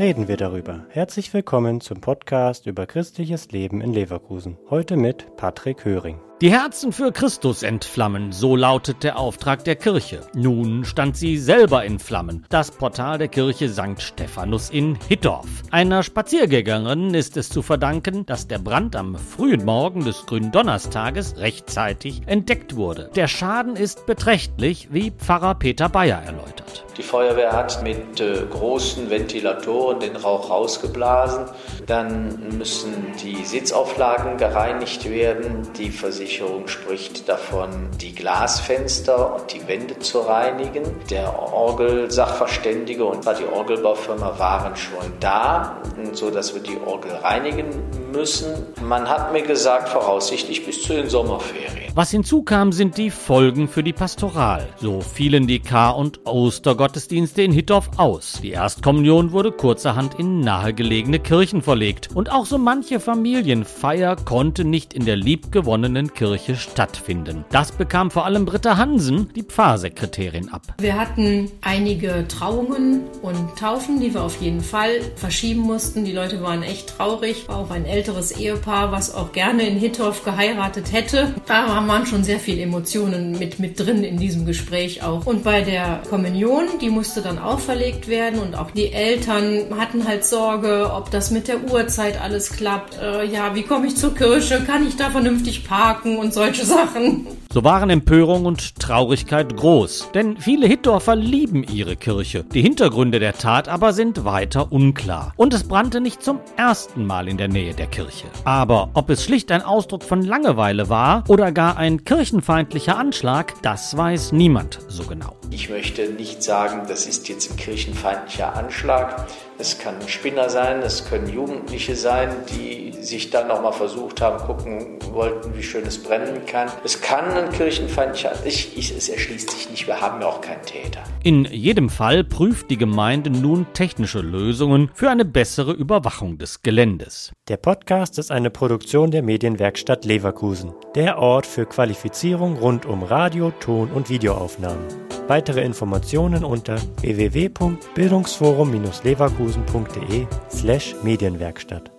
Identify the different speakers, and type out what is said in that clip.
Speaker 1: reden wir darüber. Herzlich willkommen zum Podcast über christliches Leben in Leverkusen. Heute mit Patrick Höring.
Speaker 2: Die Herzen für Christus entflammen, so lautet der Auftrag der Kirche. Nun stand sie selber in Flammen. Das Portal der Kirche St. Stephanus in Hittorf. Einer Spaziergängerin ist es zu verdanken, dass der Brand am frühen Morgen des Gründonnerstages rechtzeitig entdeckt wurde. Der Schaden ist beträchtlich, wie Pfarrer Peter Bayer erläutert.
Speaker 3: Die Feuerwehr hat mit äh, großen Ventilatoren den Rauch rausgeblasen. Dann müssen die Sitzauflagen gereinigt werden. Die Versicherung spricht davon, die Glasfenster und die Wände zu reinigen. Der Orgelsachverständige und die Orgelbaufirma waren schon da, so dass wir die Orgel reinigen müssen. Man hat mir gesagt, voraussichtlich bis zu den Sommerferien.
Speaker 2: Was hinzukam, sind die Folgen für die Pastoral. So fielen die Kar- und Ostergottesdienste in Hittorf aus. Die Erstkommunion wurde kurzerhand in nahegelegene Kirchen verlegt. Und auch so manche Familienfeier konnte nicht in der liebgewonnenen Kirche stattfinden. Das bekam vor allem Britta Hansen, die Pfarrsekretärin, ab.
Speaker 4: Wir hatten einige Trauungen und Taufen, die wir auf jeden Fall verschieben mussten. Die Leute waren echt traurig. Auch ein älteres Ehepaar, was auch gerne in Hittorf geheiratet hätte. Da waren schon sehr viele Emotionen mit, mit drin in diesem Gespräch auch. Und bei der Kommunion, die musste dann auch verlegt werden und auch die Eltern hatten halt Sorge, ob das mit der Uhrzeit alles klappt. Äh, ja, wie komme ich zur Kirche? Kann ich da vernünftig parken und solche Sachen?
Speaker 2: So waren Empörung und Traurigkeit groß, denn viele Hittorfer lieben ihre Kirche. Die Hintergründe der Tat aber sind weiter unklar. Und es brannte nicht zum ersten Mal in der Nähe der Kirche. Aber ob es schlicht ein Ausdruck von Langeweile war oder gar ein kirchenfeindlicher Anschlag, das weiß niemand so genau.
Speaker 3: Ich möchte nicht sagen, das ist jetzt ein kirchenfeindlicher Anschlag. Es kann ein Spinner sein, es können Jugendliche sein, die sich dann nochmal versucht haben, gucken wollten, wie schön es brennen kann. Es kann ein kirchenfeindlicher, ich, ich, es erschließt sich nicht, wir haben ja auch keinen Täter.
Speaker 2: In jedem Fall prüft die Gemeinde nun technische Lösungen für eine bessere Überwachung des Geländes.
Speaker 1: Der Podcast ist eine Produktion der Medienwerkstatt Leverkusen, der Ort für Qualifizierung rund um Radio, Ton und Videoaufnahmen. Weitere Informationen unter www.bildungsforum-leverkusen.de slash Medienwerkstatt.